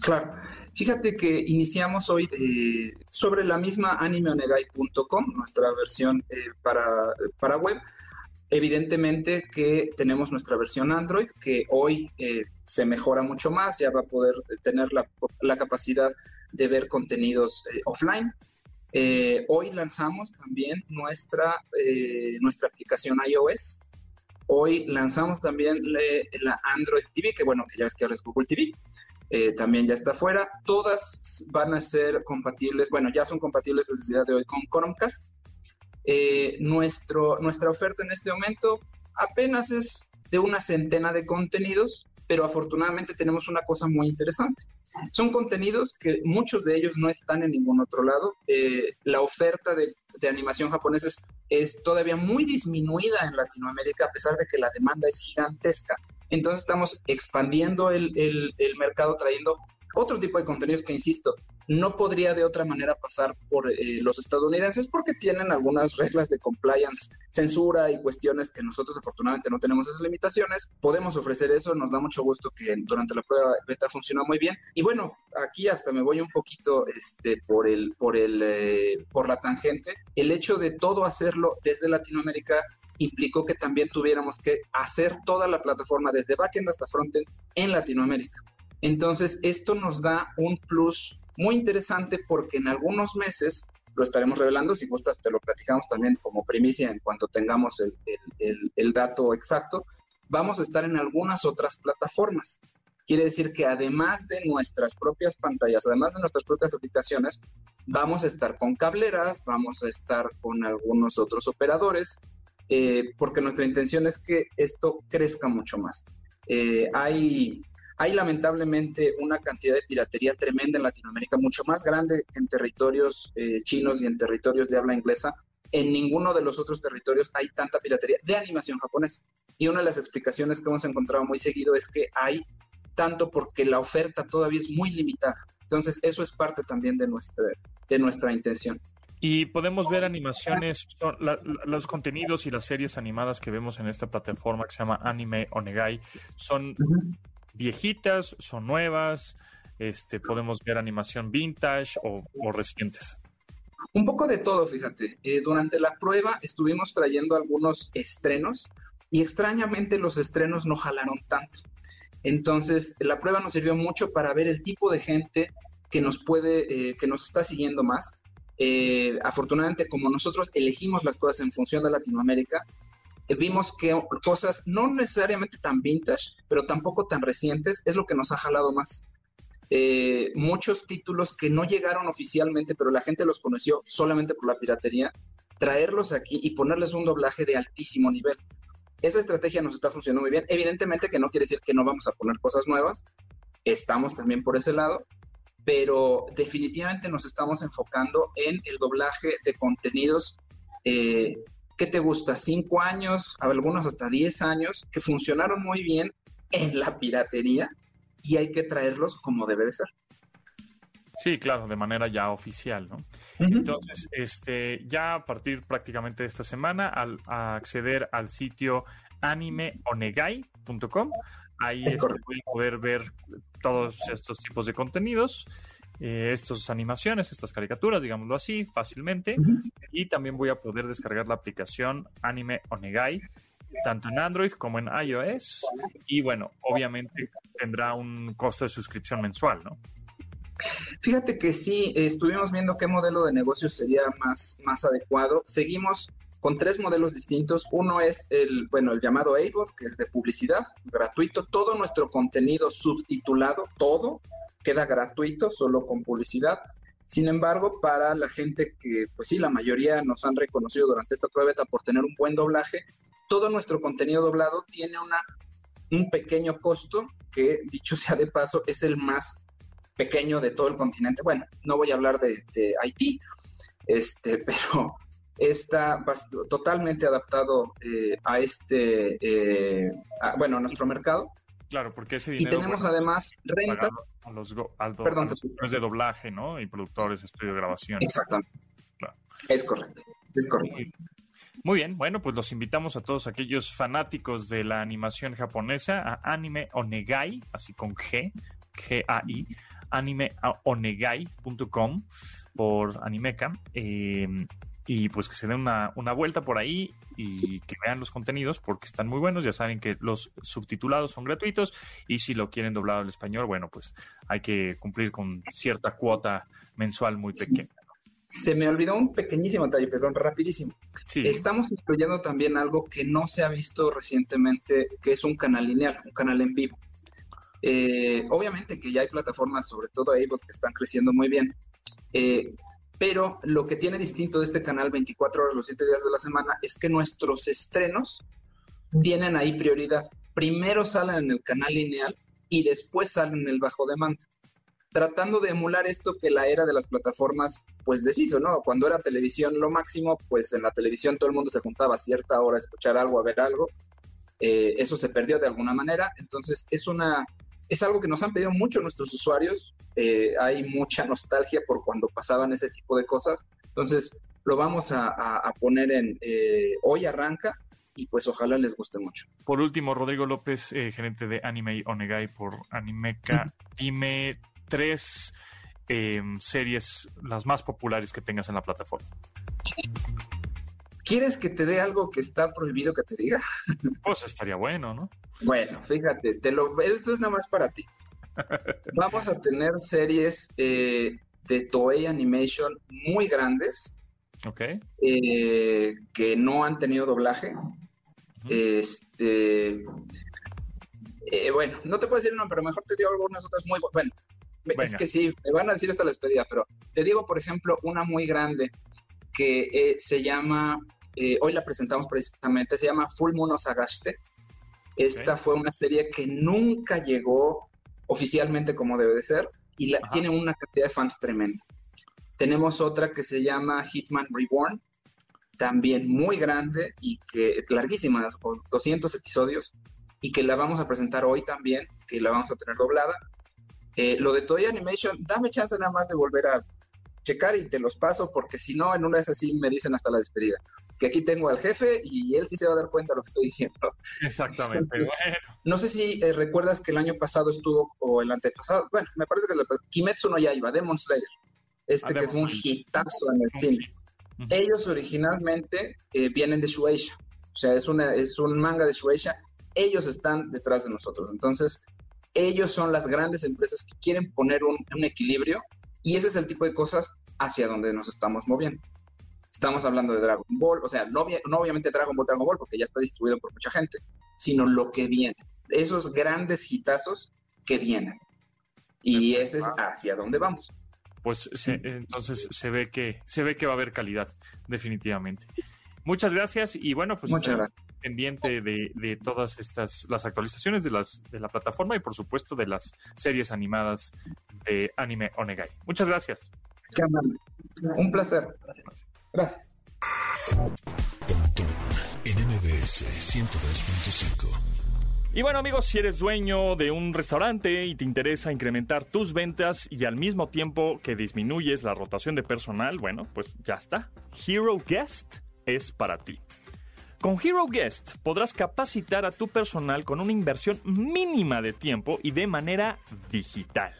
Claro. Fíjate que iniciamos hoy eh, sobre la misma animeonegai.com, nuestra versión eh, para, para web. Evidentemente que tenemos nuestra versión Android, que hoy eh, se mejora mucho más, ya va a poder tener la, la capacidad de ver contenidos offline. hoy lanzamos también nuestra, nuestra aplicación iOS. Hoy lanzamos también la Android TV, que bueno, que ya ves que ahora es Google TV. Eh, también ya está fuera. Todas van a ser compatibles, bueno, ya son compatibles desde el día de hoy con Chromecast. Eh, nuestro, nuestra oferta en este momento apenas es de una centena de contenidos, pero afortunadamente tenemos una cosa muy interesante. Son contenidos que muchos de ellos no están en ningún otro lado. Eh, la oferta de, de animación japonesa es, es, todavía muy disminuida en Latinoamérica, a pesar de que la demanda es gigantesca. Entonces estamos expandiendo el, mercado, trayendo otro tipo de contenidos que, insisto, no podría de otra manera pasar por eh, los estadounidenses porque tienen algunas reglas de compliance, censura y cuestiones que nosotros afortunadamente no tenemos esas limitaciones. Podemos ofrecer eso, nos da mucho gusto que durante la prueba beta funcionó muy bien. Y bueno, aquí hasta me voy un poquito este, por, el, por, el, eh, por la tangente. El hecho de todo hacerlo desde Latinoamérica implicó que también tuviéramos que hacer toda la plataforma desde backend hasta frontend en Latinoamérica. Entonces, esto nos da un plus muy interesante porque en algunos meses lo estaremos revelando, si gustas te lo platicamos también como primicia en cuanto tengamos el, el dato exacto, vamos a estar en algunas otras plataformas. Quiere decir que además de nuestras propias pantallas, además de nuestras propias aplicaciones, vamos a estar con cableras, vamos a estar con algunos otros operadores, eh, porque nuestra intención es que esto crezca mucho más. Eh, hay, hay lamentablemente una cantidad de piratería tremenda en Latinoamérica, mucho más grande en territorios eh, chinos y en territorios de habla inglesa. En ninguno de los otros territorios hay tanta piratería de animación japonesa. Y una de las explicaciones que hemos encontrado muy seguido es que hay tanto porque la oferta todavía es muy limitada. Entonces, eso es parte también de nuestra, de nuestra intención. Y podemos ver animaciones, los contenidos y las series animadas que vemos en esta plataforma que se llama Anime Onegai, son viejitas, son nuevas, este, podemos ver animación vintage o, recientes. Un poco de todo, fíjate. Eh, durante la prueba estuvimos trayendo algunos estrenos y extrañamente los estrenos no jalaron tanto. Entonces, la prueba nos sirvió mucho para ver el tipo de gente que nos puede, eh, que nos está siguiendo más eh, afortunadamente, como nosotros elegimos las cosas en función de Latinoamérica, vimos que cosas no necesariamente tan vintage, pero tampoco tan recientes, es lo que nos ha jalado más. Eh, muchos títulos que no llegaron oficialmente, pero la gente los conoció solamente por la piratería, traerlos aquí y ponerles un doblaje de altísimo nivel. Esa estrategia nos está funcionando muy bien. Evidentemente que no quiere decir que no vamos a poner cosas nuevas. Estamos también por ese lado, pero definitivamente nos estamos enfocando en el doblaje de contenidos eh, ¿qué te gusta? Cinco años, algunos hasta diez años, que funcionaron muy bien en la piratería y hay que traerlos como debe de ser. Sí, claro, de manera ya oficial, ¿no? Entonces, este, ya a partir prácticamente de esta semana, al acceder al sitio animeonegai.com, Ahí este, voy a poder ver todos estos tipos de contenidos, eh, estas animaciones, estas caricaturas, digámoslo así, fácilmente. Y también voy a poder descargar la aplicación Anime Onegai, tanto en Android como en iOS. Y bueno, obviamente tendrá un costo de suscripción mensual, ¿no? Fíjate que sí, estuvimos viendo qué modelo de negocio sería más, más adecuado. Seguimos con tres modelos distintos. Uno es el, bueno, el llamado AVOD, que es de publicidad, gratuito. Todo nuestro contenido subtitulado, todo, queda gratuito, solo con publicidad. Sin embargo, para la gente que, pues sí, la mayoría nos han reconocido durante esta prueba por tener un buen doblaje, todo nuestro contenido doblado tiene una, un pequeño costo que, dicho sea de paso, es el más pequeño de todo el continente. Bueno, no voy a hablar de, Haití, este, pero está totalmente adaptado eh, a este, eh, bueno, a nuestro mercado. Claro, porque ese dinero... Y tenemos además rentas... A los, Perdón, de doblaje, ¿no? Y productores, estudio de grabación. Exactamente. Es correcto, es correcto. Muy bien, bueno, pues los invitamos a todos aquellos fanáticos de la animación japonesa a Anime Onegai, así con G, G-A-I, animeonegai.com por Animeca. Eh, y pues que se den una, una, vuelta por ahí y que vean los contenidos porque están muy buenos. Ya saben que los subtitulados son gratuitos y si lo quieren doblado al español, bueno, pues hay que cumplir con cierta cuota mensual muy pequeña. Se me olvidó un pequeñísimo detalle, perdón, rapidísimo. Estamos incluyendo también algo que no se ha visto recientemente, que es un canal lineal, un canal en vivo. Eh, obviamente que ya hay plataformas, sobre todo AVOD, que están creciendo muy bien. Eh, pero lo que tiene distinto de este canal 24 horas los 7 días de la semana es que nuestros estrenos tienen ahí prioridad. Primero salen en el canal lineal y después salen en el bajo demanda. Tratando de emular esto que la era de las plataformas pues deshizo, ¿no? Cuando era televisión lo máximo, pues en la televisión todo el mundo se juntaba a cierta hora a escuchar algo, a ver algo. Eh, eso se perdió de alguna manera. Entonces es una es algo que nos han pedido mucho nuestros usuarios. Eh, hay mucha nostalgia por cuando pasaban ese tipo de cosas. Entonces, lo vamos a, poner en eh, hoy arranca y pues ojalá les guste mucho. Por último, Rodrigo López, eh, gerente de Anime Onegai por Animeca, dime tres em, series las más populares que tengas en la plataforma. ¿Quieres que te dé algo que está prohibido que te diga? Pues estaría bueno, ¿no? Bueno, fíjate, te lo, esto es nada más para ti. Vamos a tener series eh, de Toei Animation muy grandes. Ok. Eh, que no han tenido doblaje. Este. Eh, bueno, no te puedo decir uno, pero mejor te digo algunas otras muy bueno. Es que sí, me van a decir esta la despedida, pero te digo, por ejemplo, una muy grande que se llama, hoy la presentamos precisamente, se llama Full Mono Sagaste esta fue una serie que nunca llegó oficialmente como debe de ser y la, tiene una cantidad de fans tremenda. Tenemos otra que se llama Hitman Reborn, también muy grande y que larguísima, con 200 episodios, y que la vamos a presentar hoy también, que la vamos a tener doblada. Eh, lo de Toy Animation, dame chance nada más de volver a checar y te los paso porque si no, en una vez así me dicen hasta la despedida. Que aquí tengo al jefe y él sí se va a dar cuenta de lo que estoy diciendo. Exactamente. No sé si eh, recuerdas que el año pasado estuvo, o el antepasado, bueno, me parece que el, Kimetsu no Yaiba, Demon Slayer, este ah, que fue un hitazo en el cine. Ellos originalmente eh, vienen de Shueisha, o sea, es, una, es un manga de Shueisha, ellos están detrás de nosotros. Entonces, ellos son las grandes empresas que quieren poner un, equilibrio y ese es el tipo de cosas hacia donde nos estamos moviendo. Estamos hablando de Dragon Ball, o sea, no, no obviamente Dragon Ball, Dragon Ball, porque ya está distribuido por mucha gente, sino lo que viene, esos grandes hitazos que vienen. Y ese es hacia dónde vamos. Pues entonces se ve que se ve que va a haber calidad, definitivamente. Muchas gracias y bueno, pues Muchas gracias pendiente de, todas estas, las actualizaciones de, las, de la plataforma y por supuesto de las series animadas de Anime Onegai. Muchas gracias. Un placer. Gracias. Gracias. Y bueno amigos, si eres dueño de un restaurante y te interesa incrementar tus ventas y al mismo tiempo que disminuyes la rotación de personal, bueno, pues ya está. Hero Guest es para ti. Con Hero Guest podrás capacitar a tu personal con una inversión mínima de tiempo y de manera digital.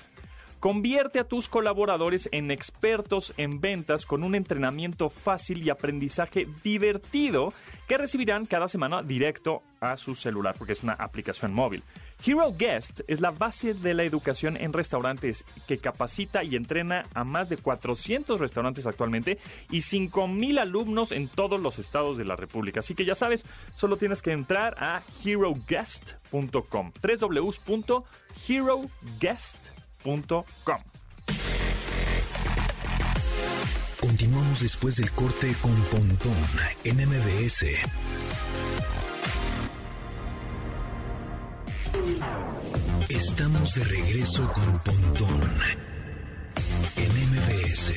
Convierte a tus colaboradores en expertos en ventas con un entrenamiento fácil y aprendizaje divertido que recibirán cada semana directo a su celular porque es una aplicación móvil. Hero Guest es la base de la educación en restaurantes que capacita y entrena a más de 400 restaurantes actualmente y 5.000 alumnos en todos los estados de la República. Así que ya sabes, solo tienes que entrar a heroguest.com. www.heroguest.com Continuamos después del corte con Pontón en MBS. Estamos de regreso con Pontón en MBS.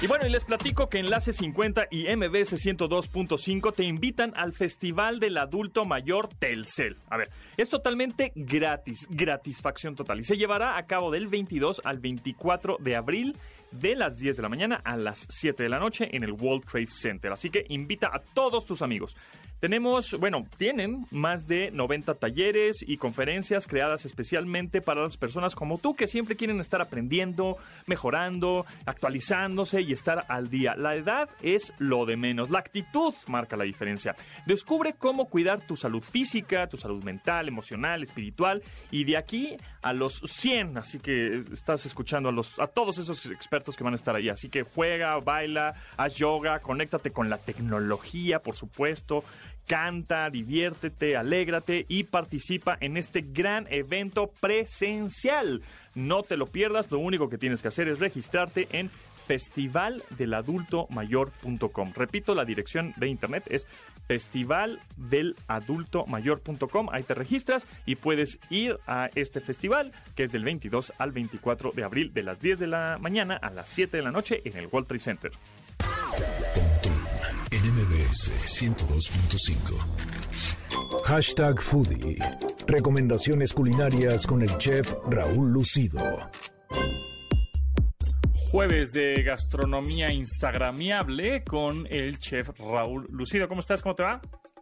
Y bueno, y les platico que Enlace 50 y MBS 102.5 te invitan al Festival del Adulto Mayor Telcel. A ver, es totalmente gratis, gratisfacción total. Y se llevará a cabo del 22 al 24 de abril de las 10 de la mañana a las 7 de la noche en el World Trade Center. Así que invita a todos tus amigos. Tenemos, bueno, tienen más de 90 talleres y conferencias creadas especialmente para las personas como tú que siempre quieren estar aprendiendo, mejorando, actualizándose y estar al día. La edad es lo de menos, la actitud marca la diferencia. Descubre cómo cuidar tu salud física, tu salud mental, emocional, espiritual y de aquí a los 100. Así que estás escuchando a, los, a todos esos expertos que van a estar ahí. Así que juega, baila, haz yoga, conéctate con la tecnología, por supuesto canta, diviértete, alégrate y participa en este gran evento presencial. No te lo pierdas, lo único que tienes que hacer es registrarte en festivaldeladultomayor.com. Repito, la dirección de internet es festivaldeladultomayor.com. Ahí te registras y puedes ir a este festival que es del 22 al 24 de abril de las 10 de la mañana a las 7 de la noche en el World Trade Center. NMBS 102.5. Hashtag Foodie. Recomendaciones culinarias con el chef Raúl Lucido. Jueves de gastronomía instagramiable con el chef Raúl Lucido. ¿Cómo estás? ¿Cómo te va?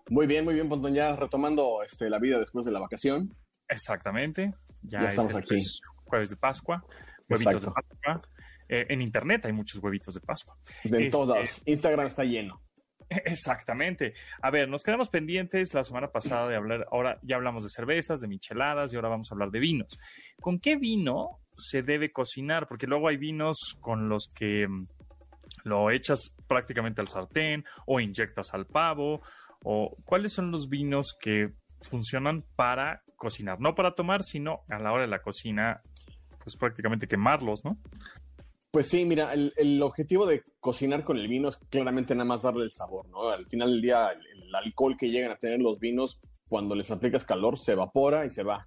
Muy bien, muy bien, Pontón. Ya retomando este, la vida después de la vacación. Exactamente. Ya, estamos aquí. Jueves de Pascua. Huevitos de Pascua. Eh, en internet hay muchos huevitos de Pascua. De todos este, Instagram está lleno. Exactamente. A ver, nos quedamos pendientes la semana pasada de hablar, ahora ya hablamos de cervezas, de micheladas y ahora vamos a hablar de vinos. ¿Con qué vino se debe cocinar? Porque luego hay vinos con los que mm, lo echas prácticamente al sartén o inyectas al pavo o cuáles son los vinos que funcionan para cocinar, no para tomar, sino a la hora de la cocina, pues prácticamente quemarlos, ¿no? Pues sí, mira, el, objetivo de cocinar con el vino es claramente nada más darle el sabor, ¿no? Al final del día, el, alcohol que llegan a tener los vinos, cuando les aplicas calor, se evapora y se va.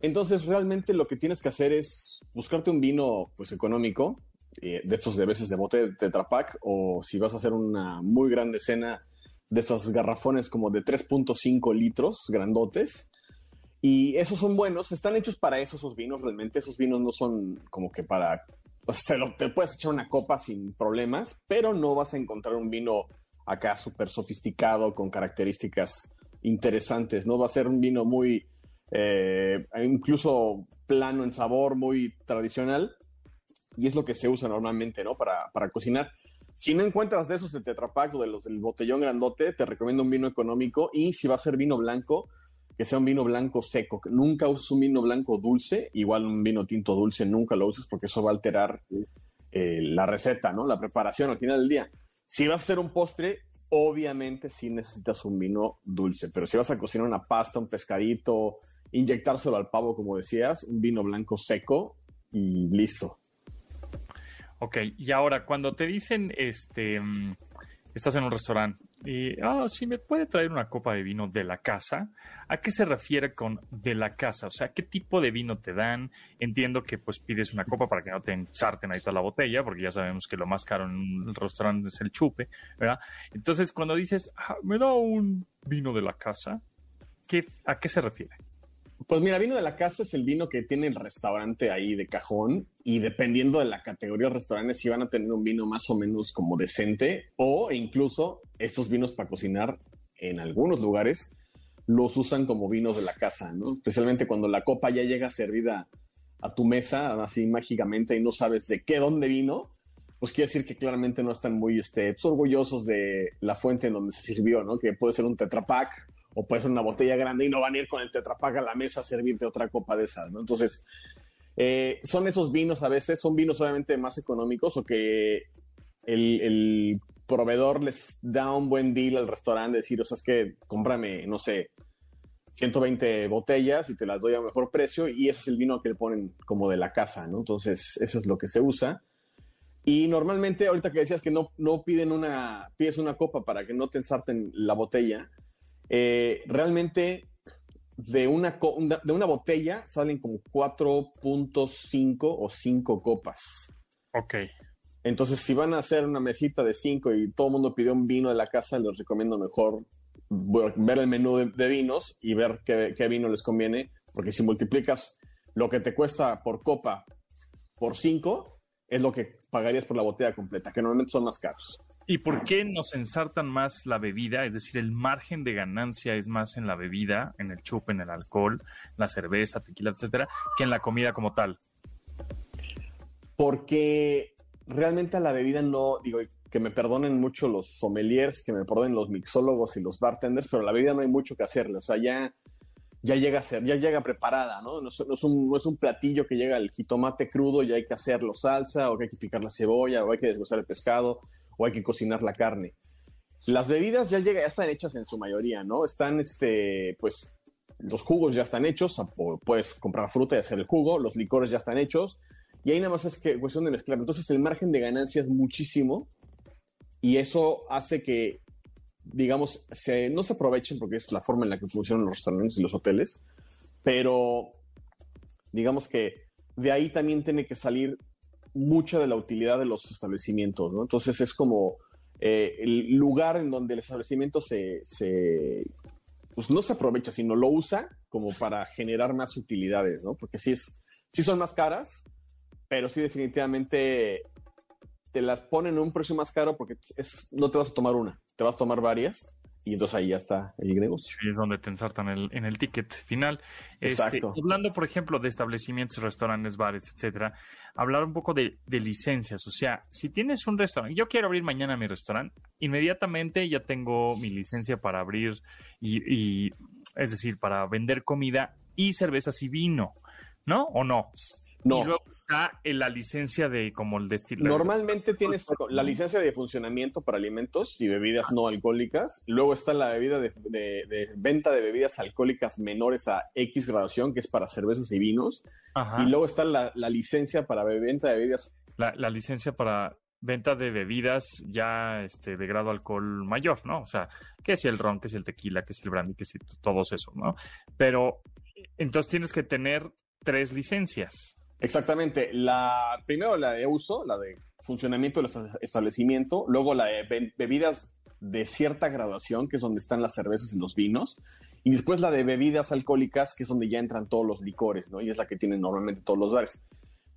Entonces, realmente lo que tienes que hacer es buscarte un vino, pues, económico, eh, de estos de veces de bote de Tetra o si vas a hacer una muy grande cena, de estas garrafones como de 3.5 litros, grandotes. Y esos son buenos, están hechos para eso, esos vinos, realmente esos vinos no son como que para pues te, lo, te puedes echar una copa sin problemas, pero no vas a encontrar un vino acá súper sofisticado con características interesantes, ¿no? Va a ser un vino muy, eh, incluso plano en sabor, muy tradicional, y es lo que se usa normalmente, ¿no? Para, para cocinar. Si no encuentras de esos de Tetra Pak o de los del botellón grandote, te recomiendo un vino económico y si va a ser vino blanco, que sea un vino blanco seco. Nunca uses un vino blanco dulce, igual un vino tinto dulce nunca lo uses porque eso va a alterar eh, la receta, ¿no? La preparación al final del día. Si vas a hacer un postre, obviamente sí necesitas un vino dulce, pero si vas a cocinar una pasta, un pescadito, inyectárselo al pavo, como decías, un vino blanco seco y listo. Ok, y ahora cuando te dicen, este, mm, estás en un restaurante ah, sí, me puede traer una copa de vino de la casa, ¿a qué se refiere con de la casa? O sea, ¿qué tipo de vino te dan? Entiendo que pues pides una copa para que no te ensarten ahí toda la botella, porque ya sabemos que lo más caro en un restaurante es el chupe, ¿verdad? Entonces, cuando dices, ah, me da un vino de la casa, ¿qué, ¿a qué se refiere? Pues mira, vino de la casa es el vino que tiene el restaurante ahí de cajón y dependiendo de la categoría de restaurantes, si van a tener un vino más o menos como decente o incluso estos vinos para cocinar en algunos lugares los usan como vinos de la casa, ¿no? Especialmente cuando la copa ya llega servida a tu mesa así mágicamente y no sabes de qué, dónde vino, pues quiere decir que claramente no están muy este, pues, orgullosos de la fuente en donde se sirvió, ¿no? Que puede ser un tetrapack o puede ser una botella grande y no van a ir con el tetrapack a la mesa a servirte otra copa de esas, ¿no? Entonces, eh, son esos vinos a veces, son vinos obviamente más económicos o que el, proveedor les da un buen deal al restaurante, decir, o sea, es que cómprame, no sé, 120 botellas y te las doy a mejor precio y ese es el vino que le ponen como de la casa, ¿no? Entonces, eso es lo que se usa. Y normalmente, ahorita que decías que no, no piden una, pides una copa para que no te ensarten la botella, eh, realmente de una, de una botella salen como 4.5 o 5 copas. Ok. Entonces, si van a hacer una mesita de 5 y todo el mundo pidió un vino de la casa, les recomiendo mejor ver el menú de, vinos y ver qué, qué, vino les conviene, porque si multiplicas lo que te cuesta por copa por 5, es lo que pagarías por la botella completa, que normalmente son más caros. ¿Y por qué nos ensartan más la bebida? Es decir, el margen de ganancia es más en la bebida, en el chupe, en el alcohol, la cerveza, tequila, etcétera, que en la comida como tal. Porque realmente a la bebida no, digo, que me perdonen mucho los sommeliers, que me perdonen los mixólogos y los bartenders, pero a la bebida no hay mucho que hacerle. O sea, ya, ya llega a ser, ya llega preparada, ¿no? No es, un, no es un platillo que llega el jitomate crudo y hay que hacerlo salsa, o que hay que picar la cebolla, o hay que desglosar el pescado o hay que cocinar la carne. Las bebidas ya, llega, ya están hechas en su mayoría, ¿no? Están, este, pues, los jugos ya están hechos, puedes comprar fruta y hacer el jugo, los licores ya están hechos, y ahí nada más es que cuestión de mezclar. Entonces el margen de ganancia es muchísimo, y eso hace que, digamos, se, no se aprovechen porque es la forma en la que funcionan los restaurantes y los hoteles, pero digamos que de ahí también tiene que salir mucha de la utilidad de los establecimientos, ¿no? Entonces es como eh, el lugar en donde el establecimiento se, pues no se aprovecha, sino lo usa como para generar más utilidades, ¿no? Porque sí, es, sí son más caras, pero sí definitivamente te las ponen un precio más caro porque es, no te vas a tomar una, te vas a tomar varias y entonces ahí ya está el negocio. es donde te ensartan el, en el ticket final. Este, Exacto. hablando, por ejemplo, de establecimientos, restaurantes, bares, etcétera, hablar un poco de, licencias. O sea, si tienes un restaurante, yo quiero abrir mañana mi restaurante, inmediatamente ya tengo mi licencia para abrir y, es decir, para vender comida y cervezas y vino, ¿no? ¿O no? No. Y luego está la licencia de como el destino. Normalmente tienes la licencia de funcionamiento para alimentos y bebidas no alcohólicas. Luego está la bebida de, venta de bebidas alcohólicas menores a X graduación, que es para cervezas y vinos. Y luego está la, licencia para venta de bebidas. La, la, licencia para venta de bebidas ya este, de grado alcohol mayor, ¿no? O sea, que si el ron, que si el tequila, que si el brandy, que si todos eso, ¿no? Pero entonces tienes que tener tres licencias. Exactamente. La, primero la de uso, la de funcionamiento del establecimiento, luego la de bebidas de cierta graduación, que es donde están las cervezas y los vinos, y después la de bebidas alcohólicas, que es donde ya entran todos los licores, ¿no? Y es la que tienen normalmente todos los bares.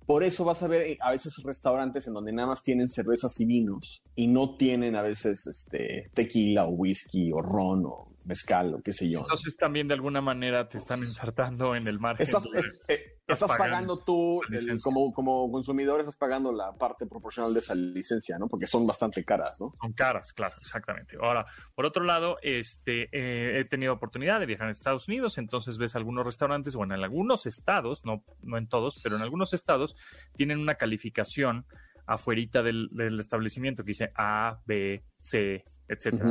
Por eso vas a ver eh, a veces restaurantes en donde nada más tienen cervezas y vinos y no tienen a veces este, tequila o whisky o ron o mezcal o qué sé yo. Entonces también de alguna manera te están ensartando en el margen. Estás, es- eh, estás pagando, tú, el- como, como consumidor, estás pagando la parte proporcional de esa licencia, ¿no? Porque son bastante caras, ¿no? Son caras, claro, exactamente. Ahora, por otro lado, este, eh, he tenido oportunidad de viajar a Estados Unidos, entonces ves algunos restaurantes, bueno, en algunos estados, no, no en todos, pero en algunos estados tienen una calificación afuerita del, del establecimiento que dice A, B, C, etcétera.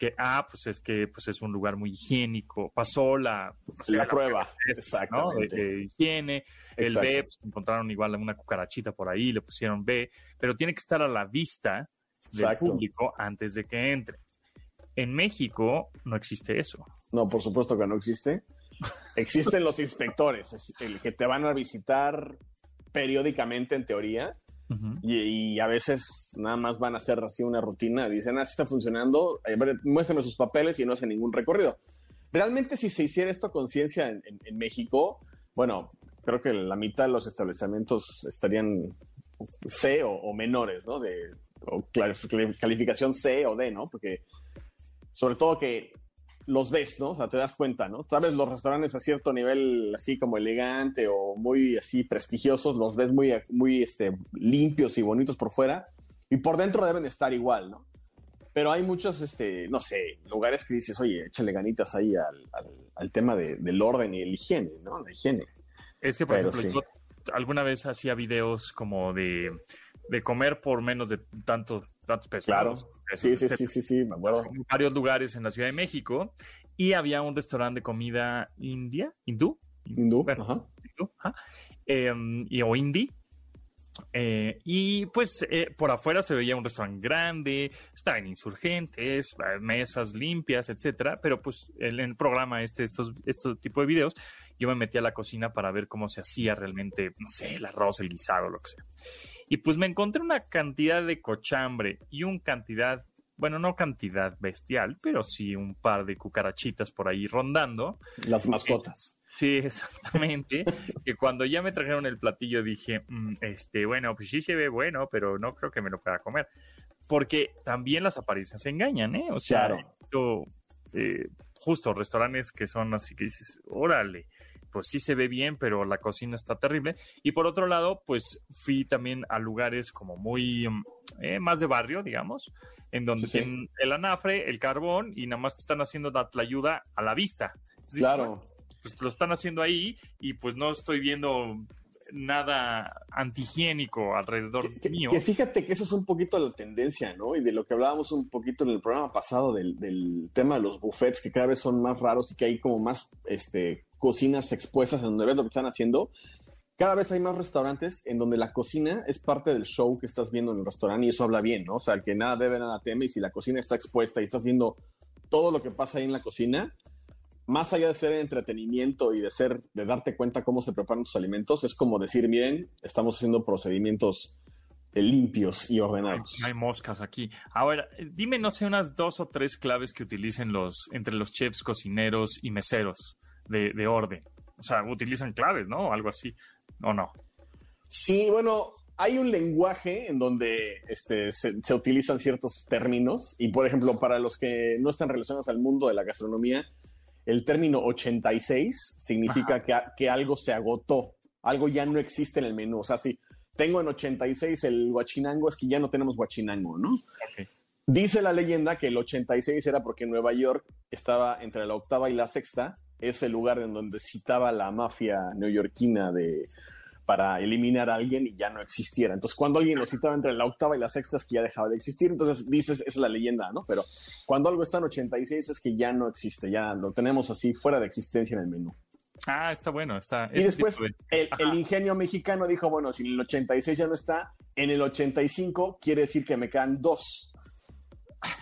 Que A, pues es que pues es un lugar muy higiénico, pasó la, sé, La prueba, ¿no? De, de higiene, el. B, pues encontraron igual una cucarachita por ahí, le pusieron B, pero tiene que estar a la vista del Exacto. público antes de que entre. En México no existe eso. No, por supuesto que no existe. Existen los inspectores, es el que te van a visitar periódicamente en teoría y, y a veces nada más van a hacer así una rutina. Dicen, ah, sí está funcionando, eh, ver, muéstrenme sus papeles y no hacen ningún recorrido. Realmente si se hiciera esto a conciencia en, México, bueno, creo que la mitad de los establecimientos estarían C o, o menores, ¿no? De o calificación C o D, ¿no? Porque sobre todo que los ves, ¿no? O sea, te das cuenta, ¿no? Sabes, los restaurantes a cierto nivel así como elegante o muy así prestigiosos, los ves muy, muy este, limpios y bonitos por fuera y por dentro deben estar igual, ¿no? Pero hay muchos, este, no sé, lugares que dices, oye, échale ganitas ahí al, al- al tema de- del orden y el higiene, ¿no? La higiene. Es que, por Pero ejemplo, sí. yo alguna vez hacía videos como de, de comer por menos de tanto, tantos pesos. Claro. Sí, sí, sí, sí, sí, me acuerdo. en varios lugares en la Ciudad de México y había un restaurante de comida india, hindú, Hindú, ajá. eh, y, o indie. Eh, y pues eh, por afuera se veía un restaurante grande, estaban insurgentes, eh, mesas limpias, etcétera. Pero pues en el programa este, estos, este tipo de videos, yo me metí a la cocina para ver cómo se hacía realmente, no sé, el arroz, el guisado, lo que sea. Y pues me encontré una cantidad de cochambre y un cantidad, bueno, no cantidad bestial, pero sí un par de cucarachitas por ahí rondando. Las mascotas. Sí, exactamente. que cuando ya me trajeron el platillo dije, "Mm, este, bueno, pues sí se ve bueno, pero no creo que me lo pueda comer. Porque también las apariencias engañan, ¿eh? O sea, Claro. yo, eh, justo restaurantes que son así que dices, órale, pues sí se ve bien, pero la cocina está terrible. Y por otro lado, pues fui también a lugares como muy mm, eh, más de barrio, digamos, en donde Sí, sí. tienen el anafre, el carbón y nada más te están haciendo la ayuda a la vista. Entonces, dices, Claro. pues lo están haciendo ahí y pues no estoy viendo nada antihigiénico alrededor Que, mío. que fíjate que esa es un poquito la tendencia, ¿no? Y de lo que hablábamos un poquito en el programa pasado del, del tema de los buffets, que cada vez son más raros y que hay como más este, cocinas expuestas en donde ves lo que están haciendo. Cada vez hay más restaurantes en donde la cocina es parte del show que estás viendo en el restaurante y eso habla bien, ¿no? O sea, que nada debe, nada teme y si la cocina está expuesta y estás viendo todo lo que pasa ahí en la cocina, más allá de ser entretenimiento y de ser, de darte cuenta cómo se preparan tus alimentos, es como decir, miren, estamos haciendo procedimientos eh, limpios y ordenados. No hay moscas aquí. Ahora, eh, dime, no sé, unas dos o tres claves que utilicen los, entre los chefs, cocineros y meseros de, de orden. O sea, utilizan claves, ¿no? O algo así. ¿O no? Sí, bueno, hay un lenguaje en donde este, se, se utilizan ciertos términos y, por ejemplo, para los que no están relacionados al mundo de la gastronomía, el término 86 significa que, que algo se agotó, algo ya no existe en el menú. O sea, si tengo en 86 el guachinango, es que ya no tenemos guachinango, ¿no? Dice la leyenda que el 86 era porque Nueva York estaba entre la octava y la sexta, es el lugar en donde citaba la mafia neoyorquina de, para eliminar a alguien y ya no existiera. Entonces, cuando alguien lo citaba entre la octava y la sexta es que ya dejaba de existir. Entonces, dices, es la leyenda, ¿no? Pero cuando algo está en 86 es que ya no existe, ya lo tenemos así fuera de existencia en el menú. Ah, está bueno. Está, Y después de- el, Ajá. el ingenio mexicano dijo, bueno, si el 86 ya no está, en el 85 quiere decir que me quedan dos.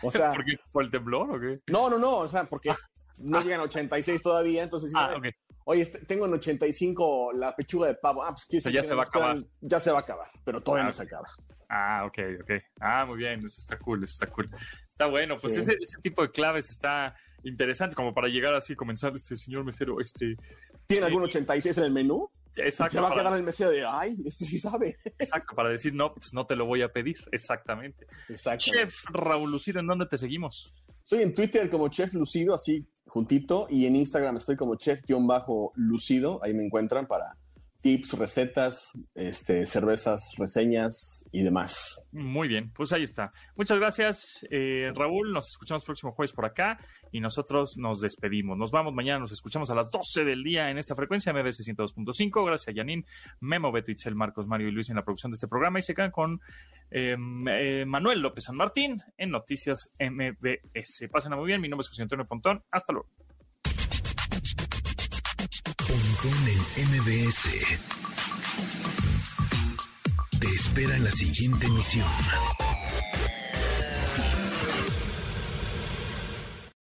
O sea, ¿Por, qué? ¿Por el temblor o qué? no, no, no, o sea, porque no llegan a 86 todavía, entonces Ah, ok. Oye, este- tengo en 85 la pechuga de pavo, ah, pues ya que se va a quedan- acabar. Ya se va a acabar, pero todavía Ah, no ok. se acaba. Ah, ok, ok. Ah, muy bien, eso está cool, eso está cool. Está bueno, pues Sí. ese, ese tipo de claves está interesante, como para llegar así, comenzar este señor mesero, este... ¿Tiene Sí. algún 86 en el menú? Exacto. Se va a quedar el mesero de, ay, este sí sabe. Exacto, para decir, no, pues no te lo voy a pedir. Exactamente. Exacto. Chef Raúl Lucido, ¿en dónde te seguimos? Soy en Twitter como Chef Lucido, así juntito, y en Instagram estoy como Chef-Lucido, ahí me encuentran para tips, recetas, este, cervezas, reseñas y demás. Muy bien, pues ahí está. Muchas gracias, eh, Raúl. Nos escuchamos próximo jueves por acá y nosotros nos despedimos. Nos vamos mañana, nos escuchamos a las 12 del día en esta frecuencia MBS 102.5. Gracias, Yanin, Memo, Beto, Itzel, Marcos, Mario y Luis en la producción de este programa y se quedan con eh, eh, Manuel López San Martín en Noticias MBS. Pásenla muy bien. Mi nombre es José Antonio Pontón. Hasta luego. Pontón en MBS. Te espera en la siguiente emisión.